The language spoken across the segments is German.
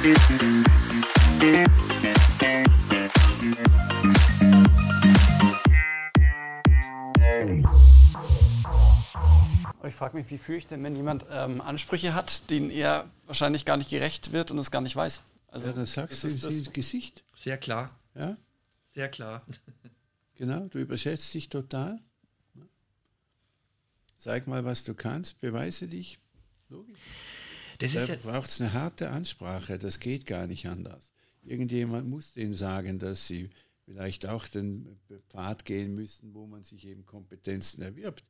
Ich frage mich, wie fühle ich denn, wenn jemand ähm, Ansprüche hat, denen er wahrscheinlich gar nicht gerecht wird und es gar nicht weiß? Also, ja, das sagst du ins Gesicht. Sehr klar. Ja? Sehr klar. Genau, du überschätzt dich total. Zeig mal, was du kannst, beweise dich. Logisch. Das da ja braucht es eine harte Ansprache, das geht gar nicht anders. Irgendjemand muss denen sagen, dass sie vielleicht auch den Pfad gehen müssen, wo man sich eben Kompetenzen erwirbt.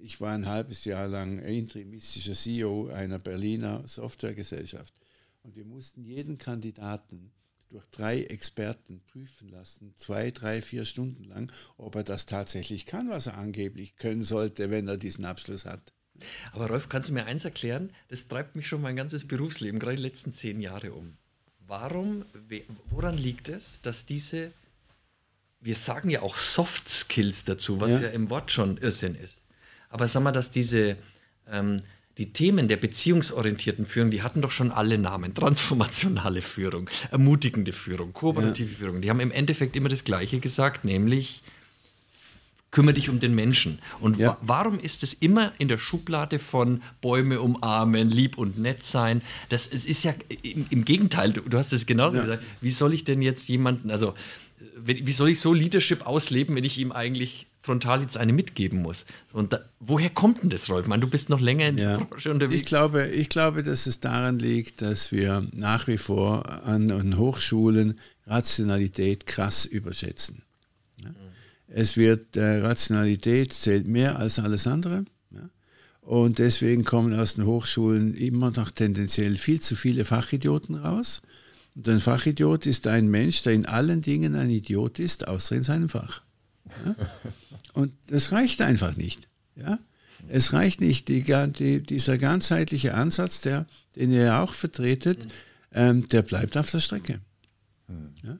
Ich war ein halbes Jahr lang interimistischer CEO einer Berliner Softwaregesellschaft und wir mussten jeden Kandidaten durch drei Experten prüfen lassen, zwei, drei, vier Stunden lang, ob er das tatsächlich kann, was er angeblich können sollte, wenn er diesen Abschluss hat. Aber Rolf, kannst du mir eins erklären? Das treibt mich schon mein ganzes Berufsleben, gerade die letzten zehn Jahre um. Warum, woran liegt es, dass diese, wir sagen ja auch Soft Skills dazu, was ja, ja im Wort schon Irrsinn ist. Aber sag mal, dass diese ähm, die Themen der beziehungsorientierten Führung, die hatten doch schon alle Namen. Transformationale Führung, ermutigende Führung, kooperative ja. Führung. Die haben im Endeffekt immer das Gleiche gesagt, nämlich kümmere dich um den Menschen. Und ja. wa warum ist es immer in der Schublade von Bäume umarmen, lieb und nett sein? Das ist ja im, im Gegenteil, du, du, hast es genauso ja. gesagt. Wie soll ich denn jetzt jemanden, also wie soll ich so Leadership ausleben, wenn ich ihm eigentlich frontal jetzt eine mitgeben muss. Und da, woher kommt denn das, Rolf? Man, du bist noch länger in der Branche unterwegs. Ich glaube, ich glaube, dass es daran liegt, dass wir nach wie vor an, an Hochschulen Rationalität krass überschätzen. Ja? Mhm. Es wird, äh, Rationalität zählt mehr als alles andere. Ja? Und deswegen kommen aus den Hochschulen immer noch tendenziell viel zu viele Fachidioten raus. Und ein Fachidiot ist ein Mensch, der in allen Dingen ein Idiot ist, außer in seinem Fach. Ja? Und das reicht einfach nicht. Ja? Es reicht nicht, die, die, dieser ganzheitliche Ansatz, der, den ihr ja auch vertretet, ähm, der bleibt auf der Strecke. Ja?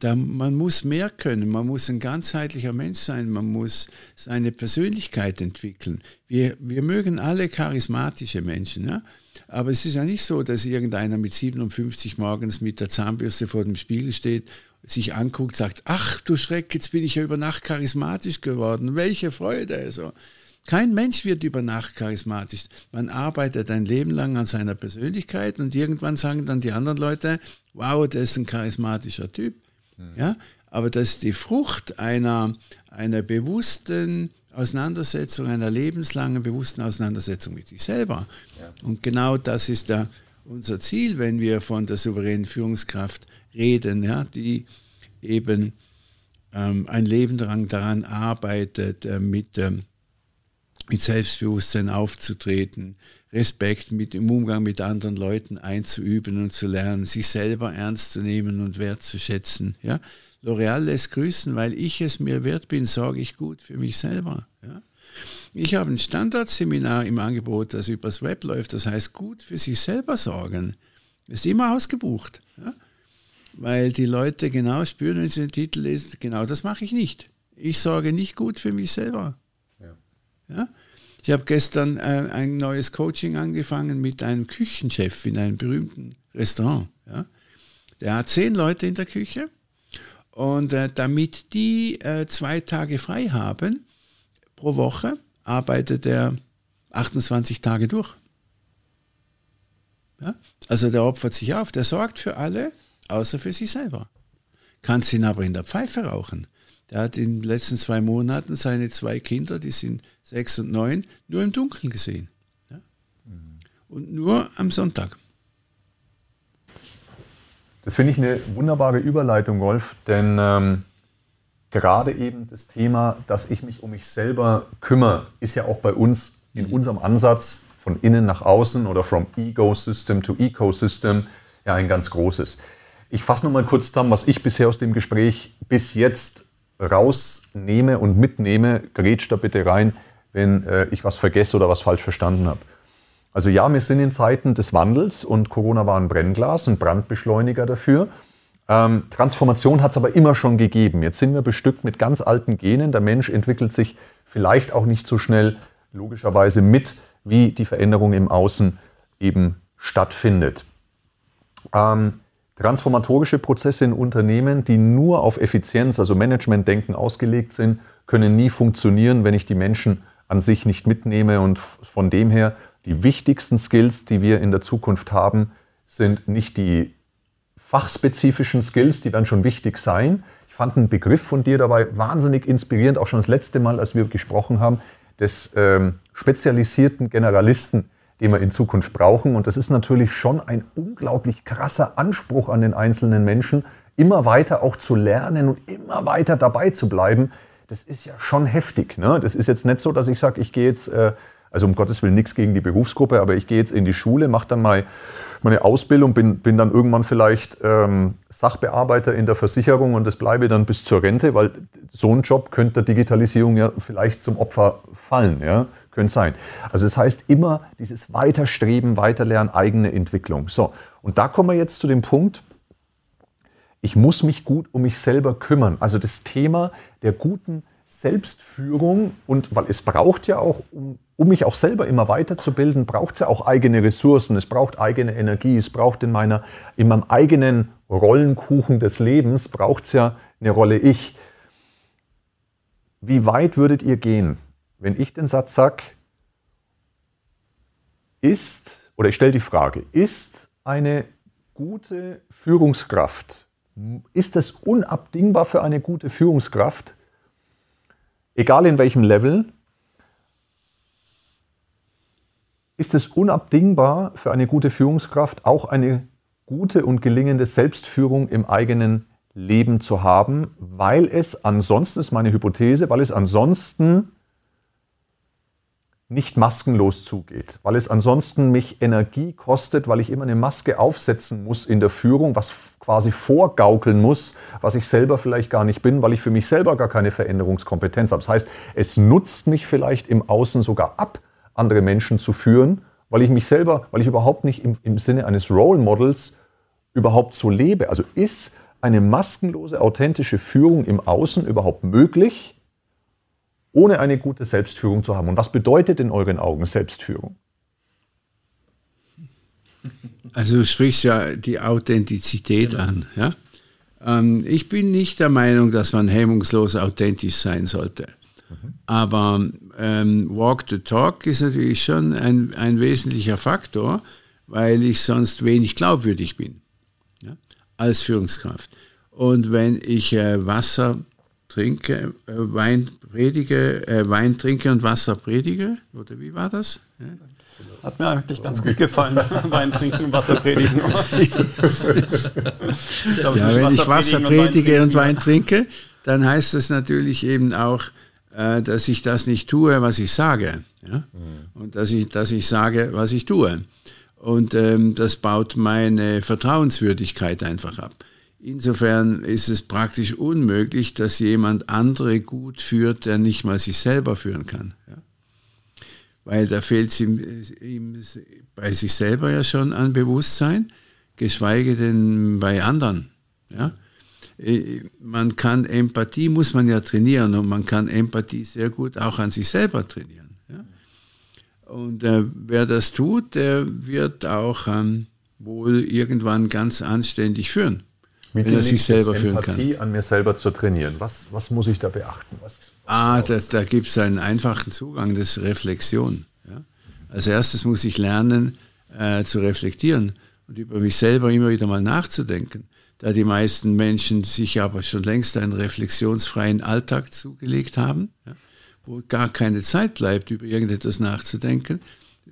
Da, man muss mehr können, man muss ein ganzheitlicher Mensch sein, man muss seine Persönlichkeit entwickeln. Wir, wir mögen alle charismatische Menschen, ja? aber es ist ja nicht so, dass irgendeiner mit 57 morgens mit der Zahnbürste vor dem Spiegel steht sich anguckt, sagt, ach du Schreck, jetzt bin ich ja über Nacht charismatisch geworden. Welche Freude. Also, kein Mensch wird über Nacht charismatisch. Man arbeitet ein Leben lang an seiner Persönlichkeit und irgendwann sagen dann die anderen Leute, wow, der ist ein charismatischer Typ. Mhm. Ja? Aber das ist die Frucht einer, einer bewussten Auseinandersetzung, einer lebenslangen bewussten Auseinandersetzung mit sich selber. Ja. Und genau das ist da unser Ziel, wenn wir von der souveränen Führungskraft reden, ja, die eben ähm, ein Leben daran, daran arbeitet, äh, mit, ähm, mit Selbstbewusstsein aufzutreten, Respekt mit im Umgang mit anderen Leuten einzuüben und zu lernen, sich selber ernst zu nehmen und wertzuschätzen. Ja? L'Oreal lässt grüßen, weil ich es mir wert bin, sorge ich gut für mich selber. Ja? Ich habe ein Standardseminar im Angebot, das übers Web läuft, das heißt gut für sich selber sorgen. Ist immer ausgebucht. Ja? weil die Leute genau spüren, wenn sie den Titel lesen, genau das mache ich nicht. Ich sorge nicht gut für mich selber. Ja. Ich habe gestern äh, ein neues Coaching angefangen mit einem Küchenchef in einem berühmten Restaurant. Ja? Der hat zehn Leute in der Küche und äh, damit die äh, zwei Tage frei haben pro Woche, arbeitet er 28 Tage durch. Ja? Also der opfert sich auf, der sorgt für alle außer für sich selber. Kannst ihn aber in der Pfeife rauchen. Der hat in den letzten zwei Monaten seine zwei Kinder, die sind sechs und neun, nur im Dunkeln gesehen. Ja? Und nur am Sonntag. Das finde ich eine wunderbare Überleitung, Wolf, denn ähm, gerade eben das Thema, dass ich mich um mich selber kümmere, ist ja auch bei uns in unserem Ansatz von innen nach außen oder from Ego-System to Ecosystem ja ein ganz großes. Ich fasse nur mal kurz zusammen, was ich bisher aus dem Gespräch bis jetzt rausnehme und mitnehme. Grätsch da bitte rein, wenn äh, ich was vergesse oder was falsch verstanden habe. Also ja, wir sind in Zeiten des Wandels und Corona war ein Brennglas, ein Brandbeschleuniger dafür. Ähm, Transformation hat es aber immer schon gegeben. Jetzt sind wir bestückt mit ganz alten Genen. Der Mensch entwickelt sich vielleicht auch nicht so schnell, logischerweise mit, wie die Veränderung im Außen eben stattfindet. Ähm, transformatorische Prozesse in Unternehmen, die nur auf Effizienz, also Managementdenken ausgelegt sind, können nie funktionieren, wenn ich die Menschen an sich nicht mitnehme. Und von dem her, die wichtigsten Skills, die wir in der Zukunft haben, sind nicht die fachspezifischen Skills, die werden schon wichtig sein. Ich fand einen Begriff von dir dabei wahnsinnig inspirierend, auch schon das letzte Mal, als wir gesprochen haben, des ähm, spezialisierten Generalisten, den wir in Zukunft brauchen. Und das ist natürlich schon ein unglaublich krasser Anspruch an den einzelnen Menschen, immer weiter auch zu lernen und immer weiter dabei zu bleiben. Das ist ja schon heftig. Ne? Das ist jetzt nicht so, dass ich sage, ich gehe jetzt, äh, also um Gottes Willen nichts gegen die Berufsgruppe, aber ich gehe jetzt in die Schule, mache dann mal meine Ausbildung, bin, bin dann irgendwann vielleicht ähm, Sachbearbeiter in der Versicherung und das bleibe dann bis zur Rente, weil so ein Job könnte der Digitalisierung ja vielleicht zum Opfer fallen. Ja? Könnte sein. Also das heißt immer dieses Weiterstreben, Weiterlernen, eigene Entwicklung. So, und da kommen wir jetzt zu dem Punkt, ich muss mich gut um mich selber kümmern. Also das Thema der guten Selbstführung und weil es braucht ja auch, um, um mich auch selber immer weiterzubilden, braucht es ja auch eigene Ressourcen, es braucht eigene Energie, es braucht in, meiner, in meinem eigenen Rollenkuchen des Lebens, braucht es ja eine Rolle Ich. Wie weit würdet ihr gehen, wenn ich den Satz sage, ist, oder ich stelle die Frage, ist eine gute Führungskraft, ist es unabdingbar für eine gute Führungskraft, egal in welchem Level, ist es unabdingbar für eine gute Führungskraft auch eine gute und gelingende Selbstführung im eigenen Leben zu haben, weil es ansonsten, ist meine Hypothese, weil es ansonsten nicht maskenlos zugeht, weil es ansonsten mich Energie kostet, weil ich immer eine Maske aufsetzen muss in der Führung, was quasi vorgaukeln muss, was ich selber vielleicht gar nicht bin, weil ich für mich selber gar keine Veränderungskompetenz habe. Das heißt, es nutzt mich vielleicht im Außen sogar ab, andere Menschen zu führen, weil ich mich selber, weil ich überhaupt nicht im, im Sinne eines Role Models überhaupt so lebe. Also ist eine maskenlose, authentische Führung im Außen überhaupt möglich? Ohne eine gute Selbstführung zu haben. Und was bedeutet in euren Augen Selbstführung? Also du sprichst ja die Authentizität genau. an. Ja? Ähm, ich bin nicht der Meinung, dass man hemmungslos authentisch sein sollte. Mhm. Aber ähm, Walk the Talk ist natürlich schon ein, ein wesentlicher Faktor, weil ich sonst wenig glaubwürdig bin ja? als Führungskraft. Und wenn ich äh, Wasser trinke, äh, Wein predige, äh, Wein trinke und Wasser predige? Oder wie war das? Ja. Hat mir eigentlich ganz gut gefallen. Wein trinken und Wasser predigen. glaub, ja, wenn ich Wasser predige und Wein, trinke, dann heißt das natürlich eben auch, äh, dass ich das nicht tue, was ich sage. Ja? Mhm. Und dass ich, dass ich sage, was ich tue. Und ähm, das baut meine Vertrauenswürdigkeit einfach ab. Insofern ist es praktisch unmöglich, dass jemand andere gut führt, der nicht mal sich selber führen kann. Ja? Weil da fehlt es ihm, ihm, bei sich selber ja schon an Bewusstsein, geschweige denn bei anderen. Ja? Äh, man kann Empathie, muss man ja trainieren und man kann Empathie sehr gut auch an sich selber trainieren. Ja? Und äh, wer das tut, der wird auch ähm, wohl irgendwann ganz anständig führen. Wie wenn er sich selber führen kann. Empathie an mir selber zu trainieren. Was, was muss ich da beachten? Was, was ah, da, da gibt es einen einfachen Zugang, das ist Reflexion. Ja? Als erstes muss ich lernen äh, zu reflektieren und über mich selber immer wieder mal nachzudenken. Da die meisten Menschen sich aber schon längst einen reflexionsfreien Alltag zugelegt haben, ja, wo gar keine Zeit bleibt, über irgendetwas nachzudenken,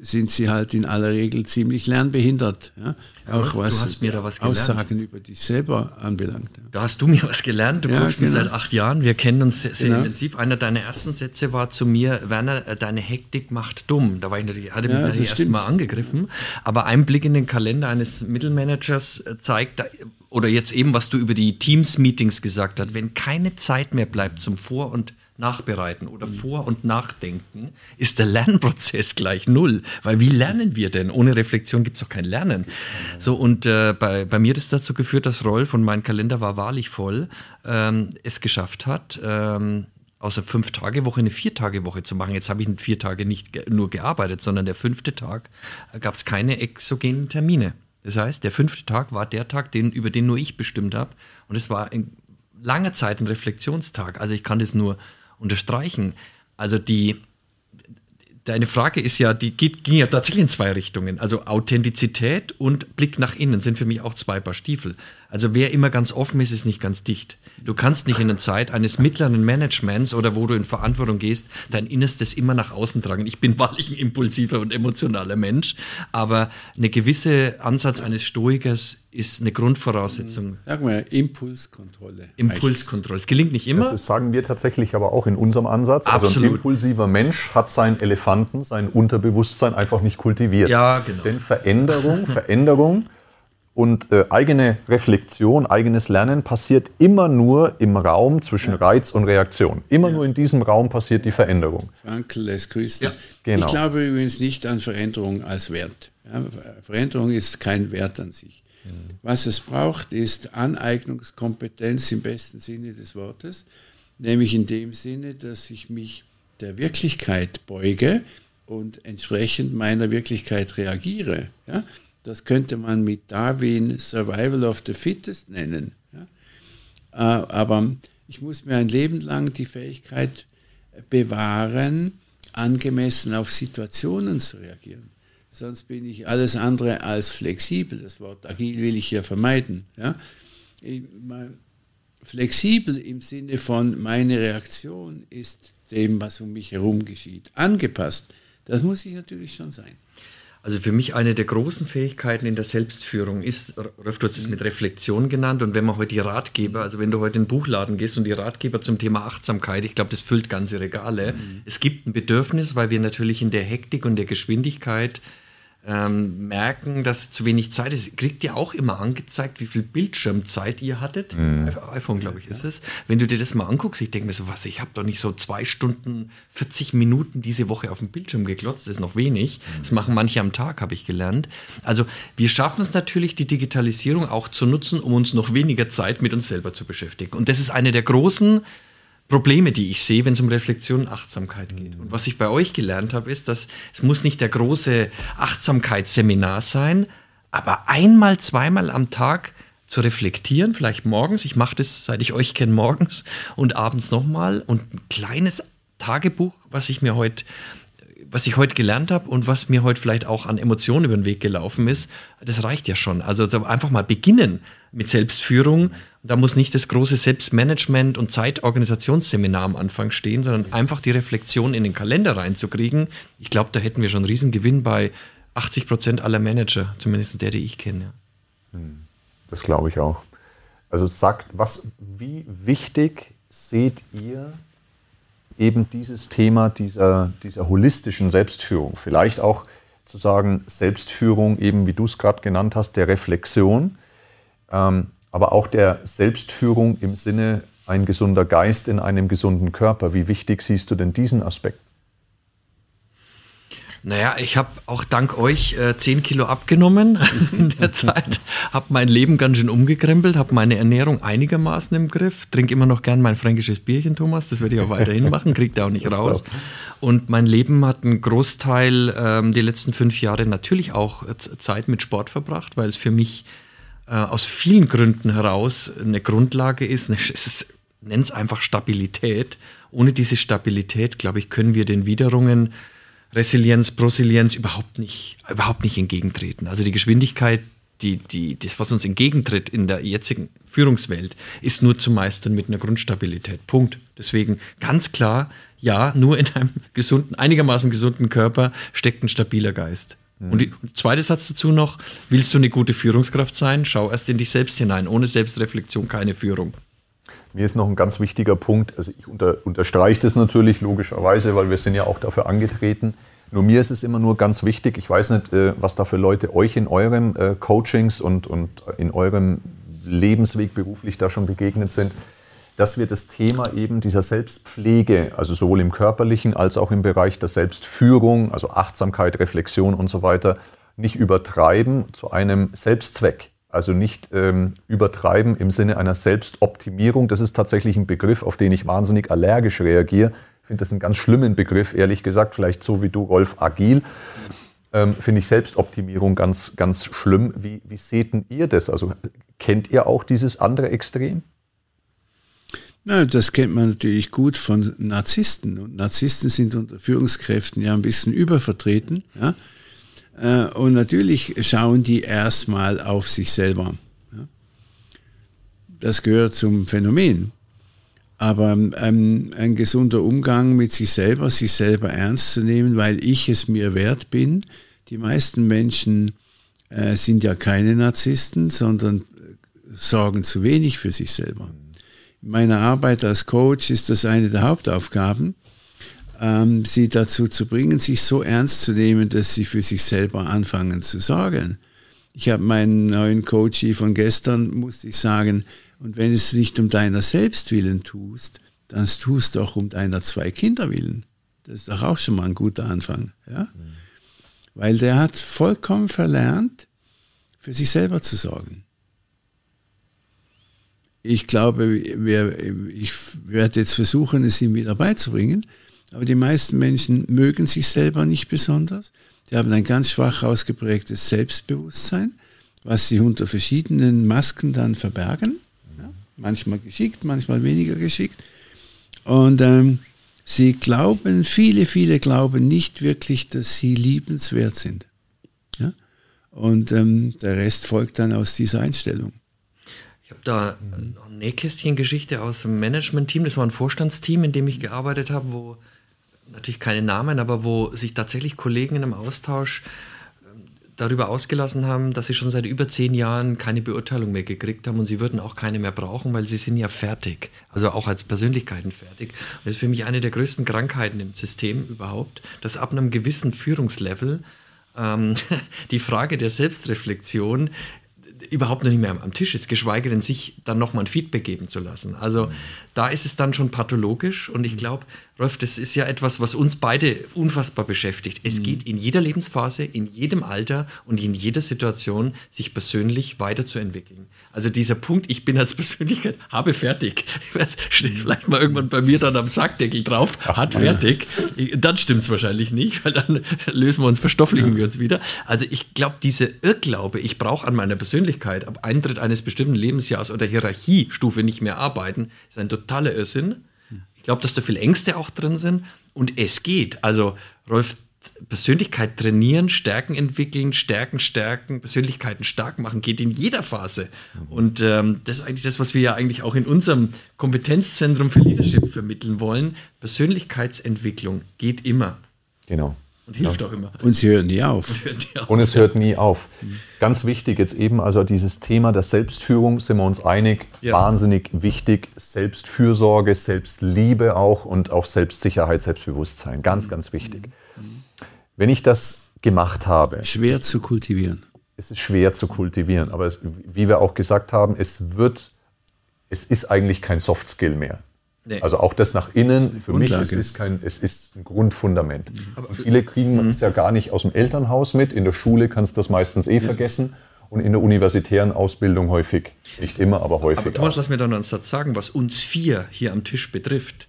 sind sie halt in aller Regel ziemlich lernbehindert. Ja? Auch was, was Aussagen über dich selber anbelangt. Ja. Da hast du mir was gelernt. Du ja, kommst genau. mir seit acht Jahren. Wir kennen uns sehr, sehr genau. intensiv. Einer deiner ersten Sätze war zu mir, Werner, deine Hektik macht dumm. Da war ich natürlich, hatte mich natürlich erst mal angegriffen. Aber ein Blick in den Kalender eines Mittelmanagers äh, zeigt, oder jetzt eben, was du über die Teams-Meetings gesagt hast, wenn keine Zeit mehr bleibt zum Vor- und Nachbereiten oder mhm. Vor- und Nachdenken, ist der Lernprozess gleich null. Weil wie lernen wir denn? Ohne Reflexion gibt es doch kein Lernen. So, und äh, bei, bei mir hat es dazu geführt, dass Rolf, und mein Kalender war wahrlich voll, ähm, es geschafft hat, ähm, aus einer Fünf-Tage-Woche eine Vier-Tage-Woche zu machen. Jetzt habe ich in vier Tage nicht nur gearbeitet, sondern der fünfte Tag gab es keine exogenen Termine. Das heißt, der fünfte Tag war der Tag, den, über den nur ich bestimmt habe. Und es war in langer Zeit ein Reflexionstag. Also ich kann das nur unterstreichen. Also die, deine Frage ist ja, die geht, ging ja tatsächlich in zwei Richtungen. Also Authentizität und Blick nach innen sind für mich auch zwei Paar Stiefel. Also wer immer ganz offen ist, ist nicht ganz dicht. Du kannst nicht in der Zeit eines mittleren Managements oder wo du in Verantwortung gehst, dein Innerstes immer nach außen tragen. Ich bin wahrlich ein impulsiver und emotionaler Mensch, aber eine gewisse Ansatz eines Stoikers ist eine Grundvoraussetzung. Sag mal, Impulskontrolle. Impulskontrolle. Es gelingt nicht immer. Das sagen wir tatsächlich aber auch in unserem Ansatz. Absolut. Also ein impulsiver Mensch hat seinen Elefanten, sein Unterbewusstsein einfach nicht kultiviert. Ja, genau. Denn Veränderung, Veränderung und äh, eigene Reflexion, eigenes Lernen passiert immer nur im Raum zwischen Reiz und Reaktion. Immer nur in diesem Raum passiert die Veränderung. Frankel lässt grüßen. Ja, genau. Ich glaube übrigens nicht an Veränderung als Wert. Ja, Veränderung ist kein Wert an sich. Was es braucht, ist Aneignungskompetenz im besten Sinne des Wortes, nämlich in dem Sinne, dass ich mich der Wirklichkeit beuge und entsprechend meiner Wirklichkeit reagiere. Ja? Das könnte man mit Darwin Survival of the Fittest nennen. Ja? Äh, Aber ich muss mir ein Leben lang die Fähigkeit bewahren, angemessen auf Situationen zu reagieren. Sonst bin ich alles andere als flexibel. Das Wort agil will ich hier vermeiden. Ja? Flexibel im Sinne von meine Reaktion ist dem, was um mich herum geschieht, angepasst. Das muss ich natürlich schon sein. Also für mich eine der großen Fähigkeiten in der Selbstführung ist, Rolf, du hast es mit Reflexion genannt und wenn man heute die Ratgeber, also wenn du heute in den Buchladen gehst und die Ratgeber zum Thema Achtsamkeit, ich glaube, das füllt ganze Regale. Es gibt ein Bedürfnis, weil wir natürlich in der Hektik und der Geschwindigkeit ähm, merken, dass zu wenig Zeit ist. Kriegt ihr auch immer angezeigt, wie viel Bildschirmzeit ihr hattet? iPhone, glaube ich, ist es. Wenn du dir das mal anguckst, ich denke mir so, was, ich habe doch nicht so zwei Stunden, 40 Minuten diese Woche auf dem Bildschirm geklotzt, das ist noch wenig. Das machen manche am Tag, habe ich gelernt. Also wir schaffen es natürlich, die Digitalisierung auch zu nutzen, um uns noch weniger Zeit mit uns selber zu beschäftigen. Und das ist eine der großen Probleme, die ich sehe, wenn es um Reflexion und Achtsamkeit geht. Und was ich bei euch gelernt habe, ist, dass es muss nicht der große Achtsamkeitsseminar sein, aber einmal, zweimal am Tag zu reflektieren, vielleicht morgens, ich mache das, seit ich euch kenne, morgens und abends nochmal und ein kleines Tagebuch, was ich mir heute was ich heute gelernt habe und was mir heute vielleicht auch an Emotionen über den Weg gelaufen ist, das reicht ja schon. Also einfach mal beginnen mit Selbstführung. Da muss nicht das große Selbstmanagement und Zeitorganisationsseminar am Anfang stehen, sondern einfach die Reflexion in den Kalender reinzukriegen. Ich glaube, da hätten wir schon einen riesen Gewinn bei 80 Prozent aller Manager, zumindest der, die ich kenne. Das glaube ich auch. Also sagt, was, wie wichtig seht ihr eben dieses Thema dieser, dieser holistischen Selbstführung? Vielleicht auch zu sagen, Selbstführung, eben wie du es gerade genannt hast, der Reflexion, ähm, aber auch der Selbstführung im Sinne ein gesunder Geist in einem gesunden Körper. Wie wichtig siehst du denn diesen Aspekt? Naja, ich habe auch dank euch äh, 10 Kilo abgenommen in der Zeit, habe mein Leben ganz schön umgekrempelt, habe meine Ernährung einigermaßen im Griff, trinke immer noch gern mein fränkisches Bierchen, Thomas, das werde ich auch weiterhin machen, kriegt er auch nicht raus. Und mein Leben hat einen Großteil ähm, die letzten fünf Jahre natürlich auch äh, Zeit mit Sport verbracht, weil es für mich äh, aus vielen Gründen heraus eine Grundlage ist, eine, es es einfach Stabilität. Ohne diese Stabilität, glaube ich, können wir den Widerungen Resilienz, Prosilienz überhaupt nicht, überhaupt nicht entgegentreten. Also die Geschwindigkeit, die, die, das, was uns entgegentritt in der jetzigen Führungswelt, ist nur zu meistern mit einer Grundstabilität. Punkt. Deswegen ganz klar, ja, nur in einem gesunden, einigermaßen gesunden Körper steckt ein stabiler Geist. Und die, zweiter Satz dazu noch, willst du eine gute Führungskraft sein, schau erst in dich selbst hinein. Ohne Selbstreflexion keine Führung. Mir ist noch ein ganz wichtiger Punkt, also ich unter, unterstreiche das natürlich logischerweise, weil wir sind ja auch dafür angetreten. Nur mir ist es immer nur ganz wichtig, ich weiß nicht, äh, was da für Leute euch in euren äh, Coachings und, und in eurem Lebensweg beruflich da schon begegnet sind, dass wir das Thema eben dieser Selbstpflege, also sowohl im körperlichen als auch im Bereich der Selbstführung, also Achtsamkeit, Reflexion und so weiter, nicht übertreiben zu einem Selbstzweck. Also nicht ähm, übertreiben im Sinne einer Selbstoptimierung. Das ist tatsächlich ein Begriff, auf den ich wahnsinnig allergisch reagiere. Ich finde das einen ganz schlimmen Begriff, ehrlich gesagt, vielleicht so wie du, Rolf, agil. ähm, finde ich Selbstoptimierung ganz, ganz schlimm. Wie, wie seht ihr das? Also kennt ihr auch dieses andere Extrem? Na, das kennt man natürlich gut von Narzissten. Und Narzissten sind unter Führungskräften ja ein bisschen übervertreten. Ja? Äh, und natürlich schauen die erstmal auf sich selber. Das gehört zum Phänomen. Aber ähm, ein gesunder Umgang mit sich selber, sich selber ernst zu nehmen, weil ich es mir wert bin. Die meisten Menschen äh, sind ja keine Narzissten, sondern äh, sorgen zu wenig für sich selber meiner Arbeit als Coach ist das eine der Hauptaufgaben, ähm, sie dazu zu bringen, sich so ernst zu nehmen, dass sie für sich selber anfangen zu sorgen. Ich habe meinen neuen Coach von gestern, musste ich sagen, und wenn es nicht um deiner selbst willen tust, dann tust du auch um deiner zwei Kinder willen. Das ist doch auch schon mal ein guter Anfang. Ja? Mhm. Weil der hat vollkommen verlernt, für sich selber zu sorgen ich glaube, wir, ich werde jetzt versuchen, es ihm wieder beizubringen. Aber die meisten Menschen mögen sich selber nicht besonders. Die haben ein ganz schwach ausgeprägtes Selbstbewusstsein, was sie unter verschiedenen Masken dann verbergen. Ja, manchmal geschickt, manchmal weniger geschickt. Und ähm, sie glauben, viele, viele glauben nicht wirklich, dass sie liebenswert sind. Ja? Und ähm, der Rest folgt dann aus dieser Einstellung habe da mhm. eine Nähkästchen-Geschichte aus dem Management-Team. Das war ein Vorstandsteam, in dem ich gearbeitet habe, wo natürlich keine Namen, aber wo sich tatsächlich Kollegen in einem Austausch ähm, darüber ausgelassen haben, dass sie schon seit über zehn Jahren keine Beurteilung mehr gekriegt haben und sie würden auch keine mehr brauchen, weil sie sind ja fertig, also auch als Persönlichkeiten fertig. Und das ist für mich eine der größten Krankheiten im System überhaupt, dass ab einem gewissen Führungslevel ähm, die Frage der Selbstreflexion überhaupt noch nicht mehr am Tisch ist, geschweige denn sich dann nochmal ein Feedback geben zu lassen. Also mhm. da ist es dann schon pathologisch und ich glaube, Rolf, das ist ja etwas, was uns beide unfassbar beschäftigt. Es mhm. geht in jeder Lebensphase, in jedem Alter und in jeder Situation, sich persönlich weiterzuentwickeln. Also dieser Punkt, ich bin als Persönlichkeit, habe fertig. Steht vielleicht mal irgendwann bei mir dann am Sackdeckel drauf, hat fertig. Dann stimmt es wahrscheinlich nicht, weil dann lösen wir uns, verstofflichen wir uns wieder. Also ich glaube, diese Irrglaube, ich brauche an meiner Persönlichkeit ab Eintritt eines bestimmten Lebensjahres oder Hierarchiestufe nicht mehr arbeiten, ist ein totaler Irrsinn. Ich glaube, dass da viele Ängste auch drin sind. Und es geht. Also, Rolf, Persönlichkeit trainieren, Stärken entwickeln, Stärken stärken, Persönlichkeiten stark machen, geht in jeder Phase. Und ähm, das ist eigentlich das, was wir ja eigentlich auch in unserem Kompetenzzentrum für Leadership vermitteln wollen. Persönlichkeitsentwicklung geht immer. Genau. Und hilft ja. auch immer. Und sie hört nie auf. Und, nie auf. Und es hört nie auf. Ganz wichtig jetzt eben, also dieses Thema der Selbstführung, sind wir uns einig, ja. wahnsinnig wichtig. Selbstfürsorge, Selbstliebe auch und auch Selbstsicherheit, Selbstbewusstsein. Ganz, ganz wichtig. Wenn ich das gemacht habe. Schwer zu kultivieren. Es ist schwer zu kultivieren, aber es, wie wir auch gesagt haben, es wird, es ist eigentlich kein Soft Skill mehr. Nee. Also auch das nach innen, das für Grundlage. mich, es ist, kein, es ist ein Grundfundament. Aber viele kriegen mhm. es ja gar nicht aus dem Elternhaus mit. In der Schule kannst du das meistens eh ja. vergessen und in der universitären Ausbildung häufig. Nicht immer, aber häufig. Aber Thomas, auch. lass mir da noch einen Satz sagen, was uns vier hier am Tisch betrifft.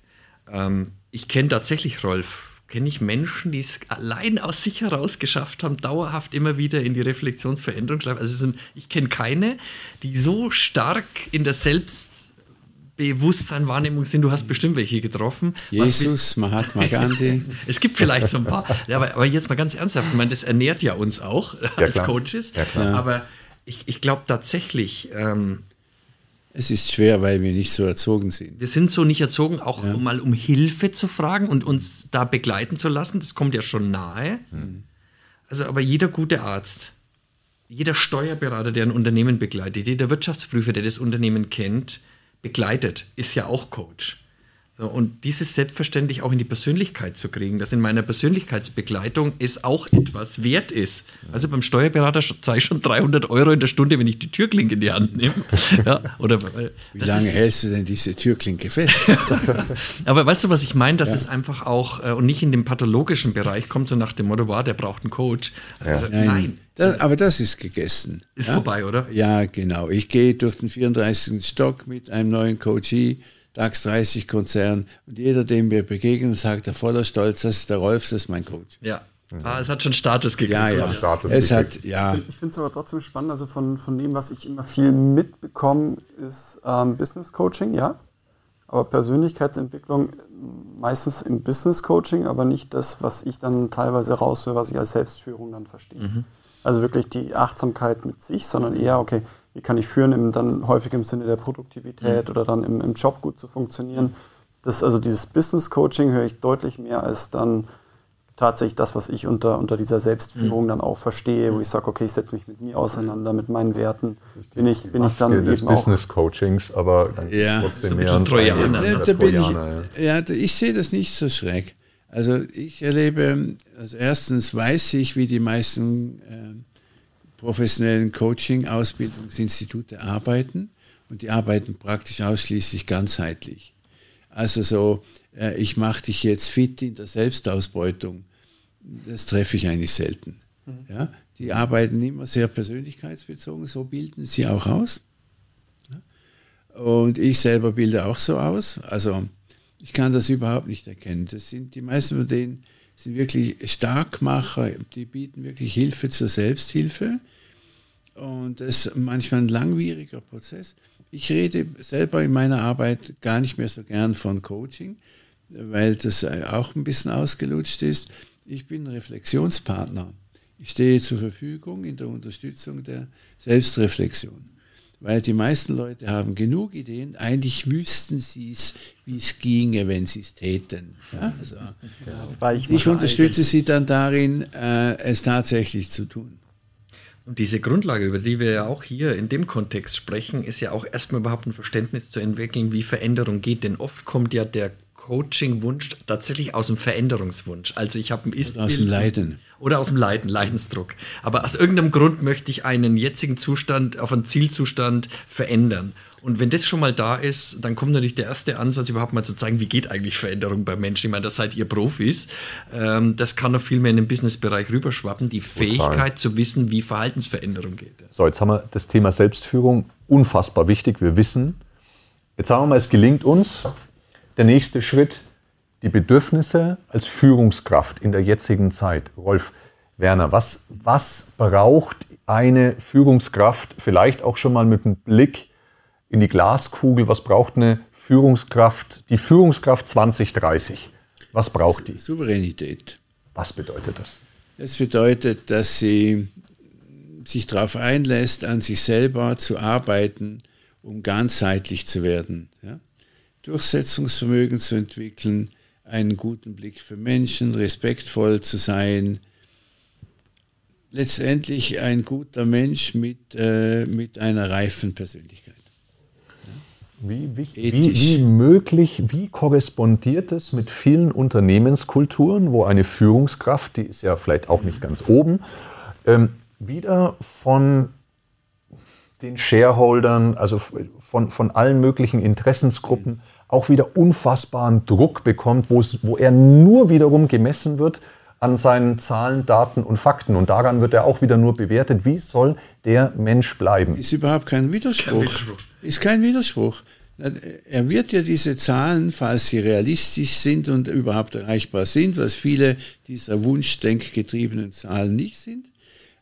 Ähm, ich kenne tatsächlich, Rolf, kenne ich Menschen, die es allein aus sich heraus geschafft haben, dauerhaft immer wieder in die Reflexionsveränderung zu Also ich kenne keine, die so stark in der Selbst Bewusstsein, Wahrnehmung sind. Du hast bestimmt welche getroffen. Jesus, Mahatma Gandhi. es gibt vielleicht so ein paar. Ja, aber, aber, jetzt mal ganz ernsthaft, ich meine, das ernährt ja uns auch ja, als klar. Coaches. Ja, aber ich, ich glaube tatsächlich. Ähm, es ist schwer, weil wir nicht so erzogen sind. Wir sind so nicht erzogen, auch ja. um mal um Hilfe zu fragen und uns da begleiten zu lassen. Das kommt ja schon nahe. Mhm. Also, aber jeder gute Arzt, jeder Steuerberater, der ein Unternehmen begleitet, jeder Wirtschaftsprüfer, der das Unternehmen kennt, begleitet, ist ja auch Coach. So, und dieses selbstverständlich auch in die Persönlichkeit zu kriegen, dass in meiner Persönlichkeitsbegleitung es auch etwas wert ist. Also beim Steuerberater zahle ich schon 300 Euro in der Stunde, wenn ich die Türklinke in die Hand nehme. Ja, oder, Wie lange hältst du denn diese Türklinke fest? Aber weißt du, was ich meine? Dass ja. es einfach auch äh, und nicht in den pathologischen Bereich kommt, so nach dem Motto, wow, der braucht einen Coach. Also, nein. nein. Das, aber das ist gegessen. Ist vorbei, oder? Ja, genau. Ich gehe durch den 34. Stock mit einem neuen Coachie DAX 30 Konzern und jeder, dem wir begegnen, sagt er voller Stolz, das ist der Rolf, das ist mein Coach. Ja. Ah, es hat schon Status gegeben. Ja, ja. Status es gekriegt. hat, ja. Ich finde es aber trotzdem spannend, also von, von dem, was ich immer viel mitbekomme, ist ähm, Business Coaching, ja. Aber Persönlichkeitsentwicklung meistens im Business Coaching, aber nicht das, was ich dann teilweise raushöre, was ich als Selbstführung dann verstehe. Also wirklich die Achtsamkeit mit sich, sondern eher, okay, wie kann ich führen, im, dann häufig im Sinne der Produktivität oder dann im, im Job gut zu funktionieren. Das, also dieses Business Coaching höre ich deutlich mehr als dann tatsächlich das, was ich unter, unter dieser Selbstführung dann auch verstehe, wo ich sage, okay, ich setze mich mit mir auseinander, mit meinen Werten, bin ich, bin ich dann eben auch Business Coachings, aber Ja. trotzdem So ein mehr ein- Trojaner, ein- ne? ein da bin ich, Trojaner, ja. ich sehe das nicht so schräg. Also ich erlebe, also erstens weiß ich, wie die meisten ähm, professionellen Coaching-Ausbildungsinstitute arbeiten und die arbeiten praktisch ausschließlich ganzheitlich. Also so, äh, ich mache dich jetzt fit in der Selbstausbeutung, das treffe ich eigentlich selten. Ja? Die arbeiten immer sehr persönlichkeitsbezogen, so bilden sie auch aus. Und ich selber bilde auch so aus. Also ich kann das überhaupt nicht erkennen. Das sind die meisten von denen sind wirklich Starkmacher, die bieten wirklich Hilfe zur Selbsthilfe. Und das ist manchmal ein langwieriger Prozess. Ich rede selber in meiner Arbeit gar nicht mehr so gern von Coaching, weil das auch ein bisschen ausgelutscht ist. Ich bin Reflexionspartner. Ich stehe zur Verfügung in der Unterstützung der Selbstreflexion. Weil die meisten Leute haben genug Ideen, eigentlich wüssten sie es, wie es ginge, wenn sie es täten. Ja, also, weil ich, ich unterstütze sie dann darin, äh, es tatsächlich zu tun. Und diese Grundlage, über die wir ja auch hier in dem Kontext sprechen, ist ja auch erstmal überhaupt ein Verständnis zu entwickeln, wie Veränderung geht. Denn oft kommt ja der Coaching-Wunsch tatsächlich aus dem Veränderungswunsch. Also ich habe ein ist aus dem Leiden. Oder aus dem Leiden, Leidensdruck. Aber aus irgendeinem Grund möchte ich einen jetzigen Zustand auf einen Zielzustand verändern. Und wenn das schon mal da ist, dann kommt natürlich der erste Ansatz, überhaupt mal zu zeigen, wie geht eigentlich Veränderung bei Menschen. Ich meine, das seid ihr Profis. Ähm, das kann noch viel mehr in den Businessbereich rüberschwappen. Die Fähigkeit zu wissen, wie Verhaltensveränderung geht. So, jetzt haben wir das Thema Selbstführung, unfassbar wichtig. Wir wissen, jetzt sagen wir mal, es gelingt uns, der nächste Schritt, die Bedürfnisse als Führungskraft in der jetzigen Zeit. Rolf Werner, was, was braucht eine Führungskraft, vielleicht auch schon mal mit einem Blick in die Glaskugel, was braucht eine Führungskraft, die Führungskraft 2030? Was braucht die? Souveränität. Was bedeutet das? Das bedeutet, dass sie sich darauf einlässt, an sich selber zu arbeiten, um ganzheitlich zu werden. Ja? Durchsetzungsvermögen zu entwickeln, einen guten Blick für Menschen, respektvoll zu sein, letztendlich ein guter Mensch mit, äh, mit einer reifen Persönlichkeit. Wie, wie, wie, Ethisch. wie möglich, wie korrespondiert es mit vielen Unternehmenskulturen, wo eine Führungskraft, die ist ja vielleicht auch nicht ganz oben, ähm, wieder von den Shareholdern, also von, von allen möglichen Interessensgruppen, auch wieder unfassbaren Druck bekommt, wo, es, wo er nur wiederum gemessen wird an seinen Zahlen, Daten und Fakten. Und daran wird er auch wieder nur bewertet, wie soll der Mensch bleiben. Ist überhaupt kein Widerspruch. Widerspruch. Ist kein Widerspruch. Er wird ja diese Zahlen, falls sie realistisch sind und überhaupt erreichbar sind, was viele dieser wunschdenkgetriebenen Zahlen nicht sind,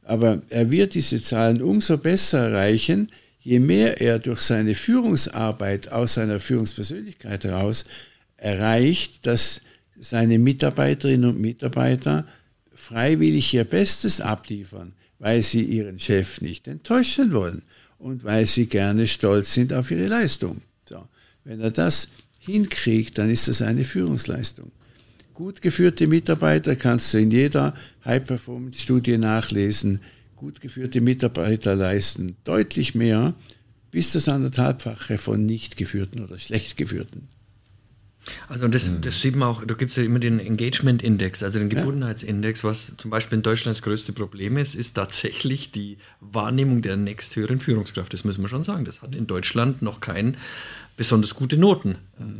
aber er wird diese Zahlen umso besser erreichen, je mehr er durch seine Führungsarbeit aus seiner Führungspersönlichkeit heraus erreicht, dass seine Mitarbeiterinnen und Mitarbeiter freiwillig ihr Bestes abliefern, weil sie ihren Chef nicht enttäuschen wollen und weil sie gerne stolz sind auf ihre Leistung. So. Wenn er das hinkriegt, dann ist das eine Führungsleistung. Gut geführte Mitarbeiter kannst du in jeder High-Performance-Studie nachlesen. Gut geführte Mitarbeiter leisten deutlich mehr, bis das anderthalbfache von nicht geführten oder schlecht geführten. Also das, das sieht man auch, da gibt es ja immer den Engagement-Index, also den Gebundenheitsindex, was zum Beispiel in Deutschland das größte Problem ist, ist tatsächlich die Wahrnehmung der nächsthöheren Führungskraft. Das müssen wir schon sagen. Das hat in Deutschland noch kein besonders gute Noten.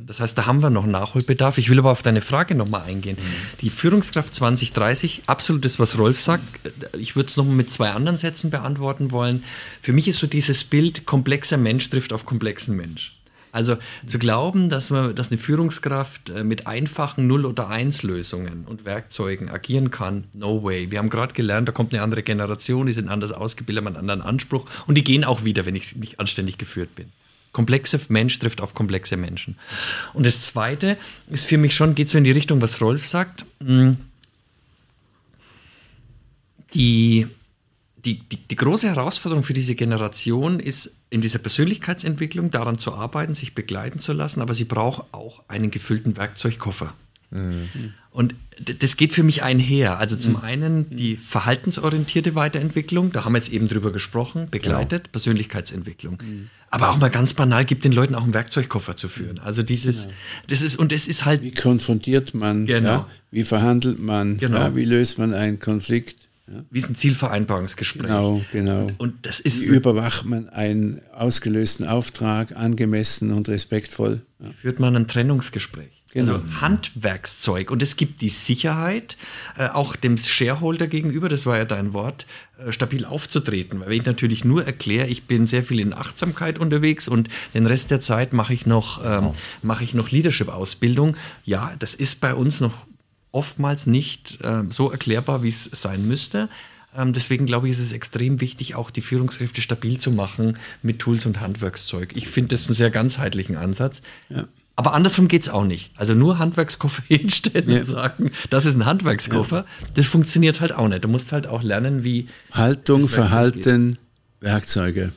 Das heißt, da haben wir noch Nachholbedarf. Ich will aber auf deine Frage nochmal eingehen. Die Führungskraft 2030, absolut das, was Rolf sagt. Ich würde es nochmal mit zwei anderen Sätzen beantworten wollen. Für mich ist so dieses Bild, komplexer Mensch trifft auf komplexen Mensch. Also zu glauben, dass man, dass eine Führungskraft äh, mit einfachen Null- oder Eins-Lösungen und Werkzeugen agieren kann, no way. Wir haben gerade gelernt, da kommt eine andere Generation, die sind anders ausgebildet, haben einen anderen Anspruch und die gehen auch wieder, wenn ich nicht anständig geführt bin. Komplexe Mensch trifft auf komplexe Menschen. Und das Zweite ist für mich schon, geht so in die Richtung, was Rolf sagt. Hm. Die, die, die, die große Herausforderung für diese Generation ist, in dieser Persönlichkeitsentwicklung daran zu arbeiten, sich begleiten zu lassen, aber sie braucht auch einen gefüllten Werkzeugkoffer. Mhm. Und das geht für mich einher. Also zum mhm. einen die verhaltensorientierte Weiterentwicklung, da haben wir jetzt eben drüber gesprochen, begleitet, genau. Persönlichkeitsentwicklung. Mhm. Aber auch mal ganz banal, gibt den Leuten auch einen Werkzeugkoffer zu führen. Also dieses, genau. das ist, und das ist halt. Wie konfrontiert man? Genau. Ja? Wie verhandelt man? Genau. Ja? Wie löst man einen Konflikt? Ja. Wie ist ein Zielvereinbarungsgespräch? Genau, genau. Und, und das ist Wie überwacht man einen ausgelösten Auftrag angemessen und respektvoll? Ja. Führt man ein Trennungsgespräch? Genau. Also Handwerkszeug. Und es gibt die Sicherheit, äh, auch dem Shareholder gegenüber, das war ja dein Wort, äh, stabil aufzutreten. Weil wenn ich natürlich nur erkläre, ich bin sehr viel in Achtsamkeit unterwegs und den Rest der Zeit mache ich noch, ähm, genau. mache ich noch Leadership-Ausbildung. Ja, das ist bei uns noch oftmals nicht äh, so erklärbar, wie es sein müsste. Ähm, deswegen glaube ich, ist es extrem wichtig, auch die Führungskräfte stabil zu machen mit Tools und Handwerkszeug. Ich finde das einen sehr ganzheitlichen Ansatz. Ja. Aber andersrum geht es auch nicht. Also nur Handwerkskoffer hinstellen ja. und sagen, das ist ein Handwerkskoffer, ja. das funktioniert halt auch nicht. Du musst halt auch lernen, wie. Haltung, Verhalten, geht. Werkzeuge.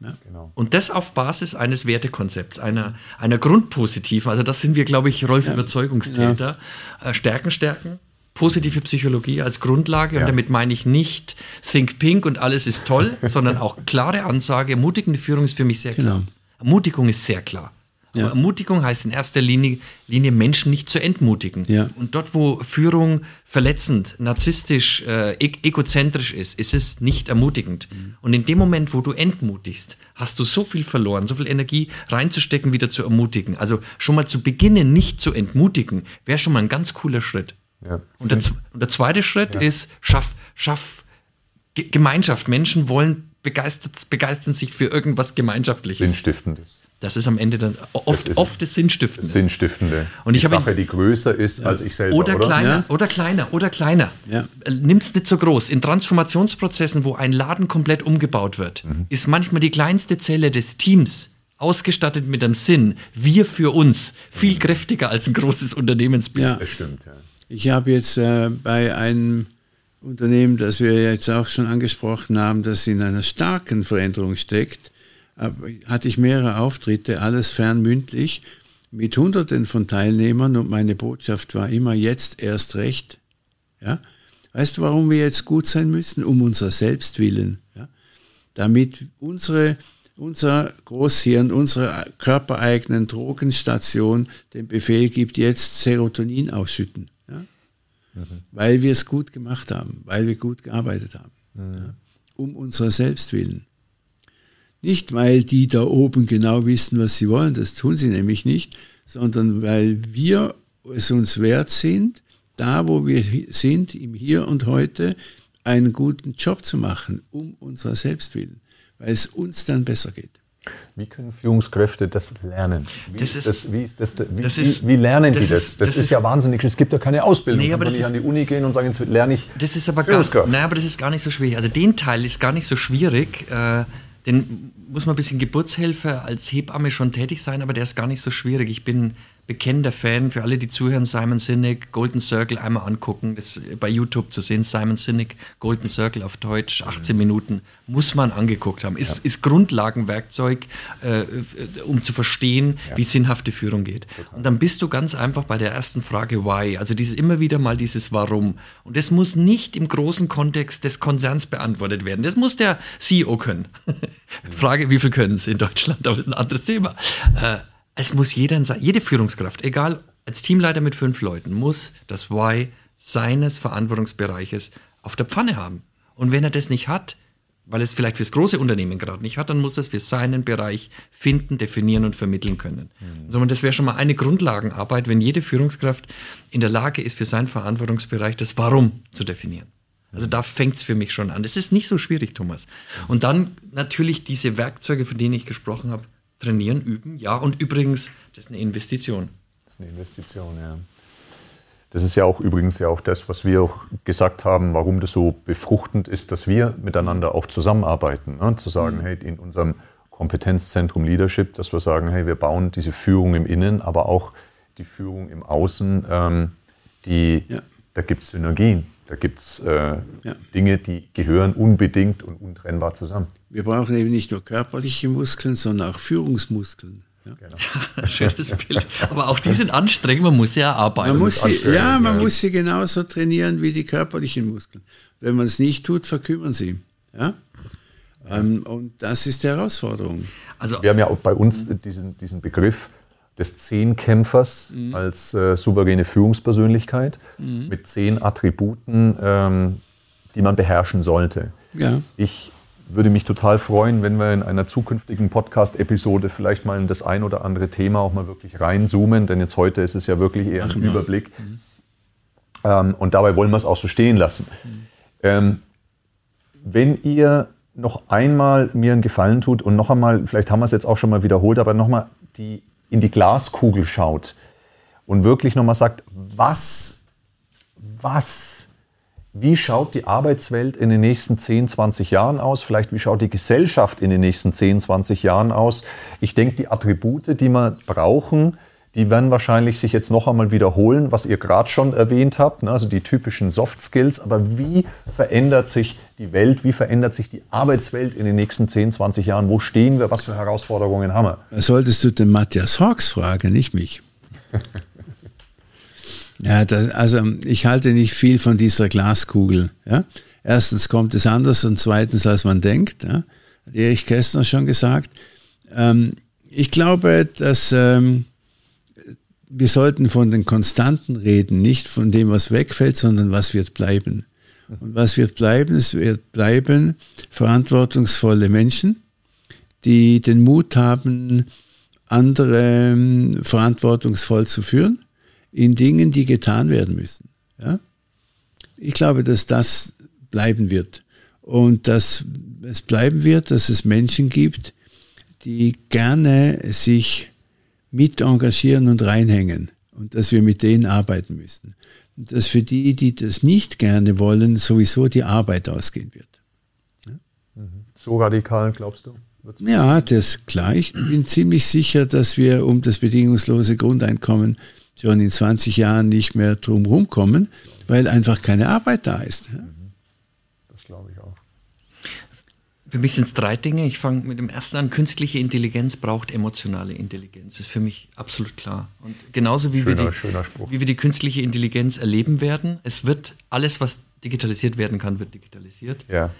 Ja. Genau. Und das auf Basis eines Wertekonzepts, einer, einer grundpositiven, also das sind wir, glaube ich, Rolf, ja. Überzeugungstäter. Ja. Äh, Stärken, Stärken, positive Psychologie als Grundlage. Und damit meine ich nicht Think Pink und alles ist toll, sondern auch klare Ansage. Ermutigende Führung ist für mich sehr klar. Genau. Ermutigung ist sehr klar. Ja. Ermutigung heißt in erster Linie, Linie, Menschen nicht zu entmutigen. Ja. Und dort, wo Führung verletzend, narzisstisch, äh, e egozentrisch ist, ist es nicht ermutigend. Mhm. Und in dem Moment, wo du entmutigst, hast du so viel verloren, so viel Energie reinzustecken, wieder zu ermutigen. Also schon mal zu beginnen, nicht zu entmutigen, wäre schon mal ein ganz cooler Schritt. Ja. Und, der, und, der, zweite Schritt ist, schaff, schaff Gemeinschaft. Menschen wollen begeistert, begeistern sich für irgendwas Gemeinschaftliches. Sinnstiftendes. Das ist am Ende dann oft das, oft das Sinnstiftende. Sinnstiftende. Und ich die Sache, die größer ist ja. als ich selber. Oder, oder? kleiner, ja. oder kleiner, oder kleiner. Ja. Nimm es nicht so groß. In Transformationsprozessen, wo ein Laden komplett umgebaut wird, mhm. ist manchmal die kleinste Zelle des Teams ausgestattet mit einem Sinn. Wir für uns viel mhm. kräftiger als ein großes Unternehmensbild. Ja, das stimmt. Ja. Ich habe jetzt äh, bei einem Unternehmen, das wir jetzt auch schon angesprochen haben, das in einer starken Veränderung steckt, hatte ich mehrere Auftritte, alles fernmündlich, mit Hunderten von Teilnehmern und meine Botschaft war immer jetzt erst recht. Ja? Weißt du, warum wir jetzt gut sein müssen? Um unser Selbst willen. Ja? Damit unsere, unser Großhirn, unsere körpereigenen Drogenstation den Befehl gibt, jetzt Serotonin ausschütten. Ja? Mhm. Weil wir es gut gemacht haben, weil wir gut gearbeitet haben. Mhm. Ja? Um unser Selbst willen. Nicht, weil die da oben genau wissen, was sie wollen, das tun sie nämlich nicht, sondern weil wir es uns wert sind, da wo wir sind, im Hier und Heute, einen guten Job zu machen, um unserer selbst willen, weil es uns dann besser geht. Wie können Führungskräfte das lernen? Wie, das ist, das, wie, ist das, wie, das ist, wie, lernen die das? Ist, das, ist, ist, ja wahnsinnig. Es gibt ja keine Ausbildung. Nee, aber das nicht an die Uni gehen und sagen, jetzt lerne ich das ist aber gar, Naja, aber das ist gar nicht so schwierig. Also den Teil ist gar nicht so schwierig. Äh, den muss man ein bisschen Geburtshelfer als Hebamme schon tätig sein, aber der ist gar nicht so schwierig. Ich bin bekennender Fan. Für alle, die zuhören, Simon Sinek, Golden Circle einmal angucken. Das ist bei YouTube zu sehen. Simon Sinek, Golden Circle auf Deutsch, 18 Minuten. Muss man angeguckt haben. Ist, ja. ist Grundlagenwerkzeug, äh, um zu verstehen, ja. wie sinnhafte Führung geht. Total. Und dann bist du ganz einfach bei der ersten Frage, why? Also dieses, immer wieder mal dieses Warum. Und das muss nicht im großen Kontext des Konzerns beantwortet werden. Das muss der CEO können. Frage, wie viel können es in Deutschland? Aber das ist ein anderes Thema. Äh, es muss jeder, jede Führungskraft, egal als Teamleiter mit fünf Leuten, muss das Why seines Verantwortungsbereiches auf der Pfanne haben. Und wenn er das nicht hat, weil es vielleicht fürs große Unternehmen gerade nicht hat, dann muss er es für seinen Bereich finden, definieren und vermitteln können. Mhm. Das wäre schon mal eine Grundlagenarbeit, wenn jede Führungskraft in der Lage ist, für seinen Verantwortungsbereich das Warum zu definieren. Also da fängt es für mich schon an. Das ist nicht so schwierig, Thomas. Und dann natürlich diese Werkzeuge, von denen ich gesprochen habe, trainieren, üben, ja. Und übrigens, das ist eine Investition. Das ist eine Investition, ja. Das ist ja auch übrigens ja auch das, was wir auch gesagt haben, warum das so befruchtend ist, dass wir miteinander auch zusammenarbeiten. Ne? Zu sagen, mhm. hey, in unserem Kompetenzzentrum Leadership, dass wir sagen, hey, wir bauen diese Führung im Innen, aber auch die Führung im Außen, ähm, die, ja. da gibt es Synergien. Da gibt es äh, ja. Dinge, die gehören unbedingt und untrennbar zusammen. Wir brauchen eben nicht nur körperliche Muskeln, sondern auch Führungsmuskeln. Ja? Genau. Schönes Bild. Aber auch die sind anstrengend, man muss ja arbeiten. Man muss sie, ja, man ja. muss sie genauso trainieren wie die körperlichen Muskeln. Wenn man es nicht tut, verkümmern sie. Ja? Ähm, und das ist die Herausforderung. Also, Wir haben ja auch bei uns diesen, diesen Begriff des Zehnkämpfers mhm. als äh, souveräne Führungspersönlichkeit mhm. mit zehn Attributen, ähm, die man beherrschen sollte. Ja. Ich würde mich total freuen, wenn wir in einer zukünftigen Podcast-Episode vielleicht mal in das ein oder andere Thema auch mal wirklich reinzoomen, denn jetzt heute ist es ja wirklich eher ein Überblick. Mhm. Ähm, und dabei wollen wir es auch so stehen lassen. Mhm. Ähm, wenn ihr noch einmal mir einen Gefallen tut und noch einmal, vielleicht haben wir es jetzt auch schon mal wiederholt, aber nochmal die, in die Glaskugel schaut und wirklich nochmal sagt, was, was wie schaut die Arbeitswelt in den nächsten 10, 20 Jahren aus? Vielleicht, wie schaut die Gesellschaft in den nächsten 10, 20 Jahren aus? Ich denke, die Attribute, die wir brauchen, die werden wahrscheinlich sich jetzt noch einmal wiederholen, was ihr gerade schon erwähnt habt, ne? also die typischen Soft Skills. Aber wie verändert sich die Welt, wie verändert sich die Arbeitswelt in den nächsten 10, 20 Jahren? Wo stehen wir? Was für Herausforderungen haben wir? Solltest du den Matthias Hawks fragen, nicht mich. Ja, das, also ich halte nicht viel von dieser Glaskugel. Ja? Erstens kommt es anders und zweitens, als man denkt. Ja? Hat Erich Kästner schon gesagt. Ähm, ich glaube, dass ähm, wir sollten von den Konstanten reden, nicht von dem, was wegfällt, sondern was wird bleiben. Und was wird bleiben? Es wird bleiben verantwortungsvolle Menschen, die den Mut haben, andere ähm, verantwortungsvoll zu führen in Dingen, die getan werden müssen. Ja? Ich glaube, dass das bleiben wird und dass es bleiben wird, dass es Menschen gibt, die gerne sich mit engagieren und reinhängen und dass wir mit denen arbeiten müssen. Und dass für die, die das nicht gerne wollen, sowieso die Arbeit ausgehen wird. Ja? So radikal, glaubst du? Ja, das klar. Ich bin ziemlich sicher, dass wir um das bedingungslose Grundeinkommen schon in 20 Jahren nicht mehr drum rumkommen, weil einfach keine Arbeit da ist. Das glaube ich auch. Für mich sind es drei Dinge. Ich fange mit dem ersten an. Künstliche Intelligenz braucht emotionale Intelligenz. Das ist für mich absolut klar. Und genauso wie, schöner, wir die, wie wir die künstliche Intelligenz erleben werden, es wird alles, was digitalisiert werden kann, wird digitalisiert. Ja.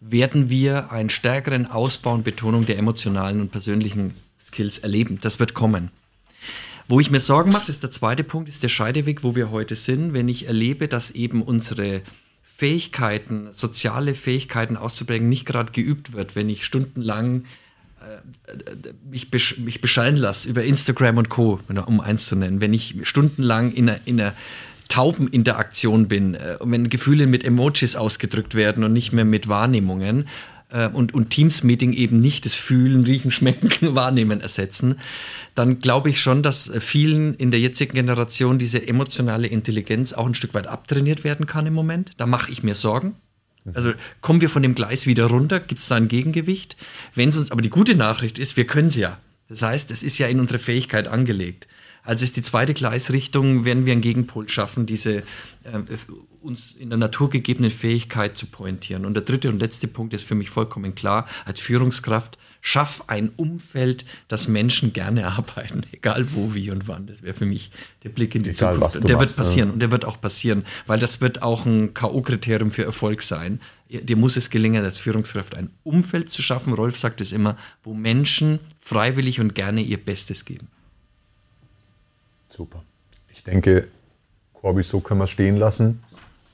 Werden wir einen stärkeren Ausbau und Betonung der emotionalen und persönlichen Skills erleben. Das wird kommen. Wo ich mir Sorgen mache, ist der zweite Punkt, ist der Scheideweg, wo wir heute sind, wenn ich erlebe, dass eben unsere Fähigkeiten, soziale Fähigkeiten auszubringen, nicht gerade geübt wird, wenn ich stundenlang äh, mich, besch mich bescheiden lasse über Instagram und Co., um eins zu nennen, wenn ich stundenlang in einer, in einer Taubeninteraktion bin äh, wenn Gefühle mit Emojis ausgedrückt werden und nicht mehr mit Wahrnehmungen, äh, und, und Teams-Meeting eben nicht das Fühlen, Riechen, Schmecken, Wahrnehmen ersetzen, dann glaube ich schon, dass vielen in der jetzigen Generation diese emotionale Intelligenz auch ein Stück weit abtrainiert werden kann im Moment. Da mache ich mir Sorgen. Also kommen wir von dem Gleis wieder runter, gibt es da ein Gegengewicht? Wenn es uns, aber die gute Nachricht ist, wir können es ja. Das heißt, es ist ja in unsere Fähigkeit angelegt. Also ist die zweite Gleisrichtung, werden wir einen Gegenpol schaffen, diese äh, uns in der Natur gegebene Fähigkeit zu pointieren. Und der dritte und letzte Punkt ist für mich vollkommen klar, als Führungskraft, schaff ein Umfeld, das Menschen gerne arbeiten, egal wo, wie und wann. Das wäre für mich der Blick in die egal, Zukunft. Und der machst, wird passieren ja. und der wird auch passieren, weil das wird auch ein K.O.-Kriterium für Erfolg sein. Dir muss es gelingen, als Führungskraft ein Umfeld zu schaffen, Rolf sagt es immer, wo Menschen freiwillig und gerne ihr Bestes geben. Super. Ich denke, Corby, so können wir es stehen lassen.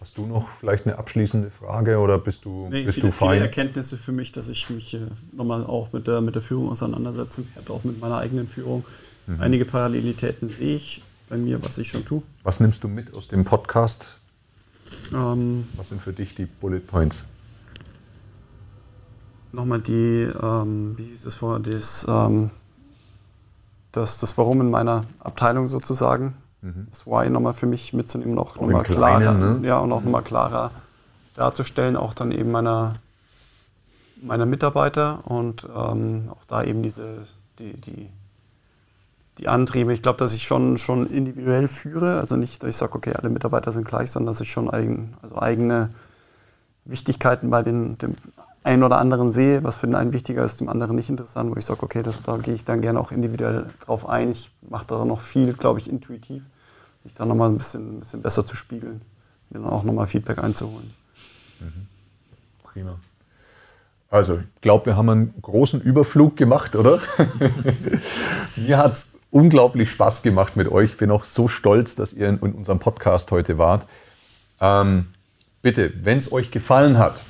Hast du noch vielleicht eine abschließende Frage oder bist du, nee, bist viele, du fein? Viele Erkenntnisse für mich, dass ich mich nochmal auch mit der, mit der Führung auseinandersetzen werde, auch mit meiner eigenen Führung. Mhm. Einige Parallelitäten sehe ich bei mir, was ich schon tue. Was nimmst du mit aus dem Podcast? Ähm, was sind für dich die Bullet Points? Nochmal die, ähm, wie hieß es vorher, das, ähm, das, das Warum in meiner Abteilung sozusagen, mhm. das Why nochmal für mich mitzunehmen, noch nochmal klarer, ne? ja, und auch nochmal klarer darzustellen, auch dann eben meiner, meiner Mitarbeiter und ähm, auch da eben diese, die, die, die Antriebe. Ich glaube, dass ich schon, schon individuell führe, also nicht, dass ich sage, okay, alle Mitarbeiter sind gleich, sondern dass ich schon eigen, also eigene Wichtigkeiten bei den, dem einen oder anderen sehe, was für den einen wichtiger ist, dem anderen nicht interessant, wo ich sage, okay, das, da gehe ich dann gerne auch individuell drauf ein. Ich mache da noch viel, glaube ich, intuitiv, mich da nochmal ein bisschen, ein bisschen besser zu spiegeln, mir dann auch nochmal Feedback einzuholen. Mhm. Prima. Also, ich glaube, wir haben einen großen Überflug gemacht, oder? Mir hat es unglaublich Spaß gemacht mit euch. Ich bin auch so stolz, dass ihr in, unserem Podcast heute wart. Ähm, bitte, wenn es euch gefallen hat,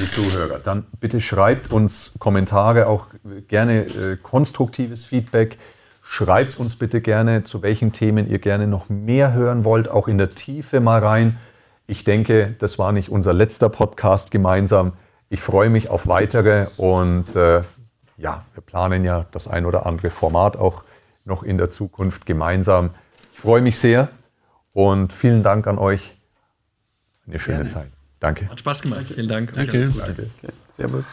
die Zuhörer, dann bitte schreibt uns Kommentare, auch gerne äh, konstruktives Feedback. Schreibt uns bitte gerne, zu welchen Themen ihr gerne noch mehr hören wollt, auch in der Tiefe mal rein. Ich denke, das war nicht unser letzter Podcast gemeinsam. Ich freue mich auf weitere und äh, ja, wir planen ja das ein oder andere Format auch noch in der Zukunft gemeinsam. Ich freue mich sehr und vielen Dank an euch. Eine schöne Gerne. Zeit. Danke. Hat Spaß gemacht. Vielen Dank. Danke. Danke. Okay. Servus.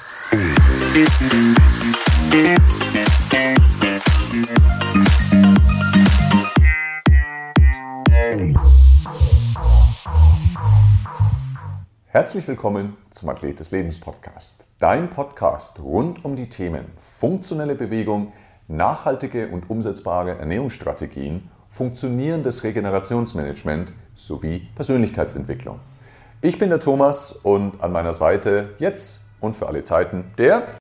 Herzlich willkommen zum Athlet des Lebens Podcast. Dein Podcast rund um die Themen funktionelle Bewegung, nachhaltige und umsetzbare Ernährungsstrategien, funktionierendes Regenerationsmanagement sowie Persönlichkeitsentwicklung. Ich bin der Thomas und an meiner Seite jetzt und für alle Zeiten der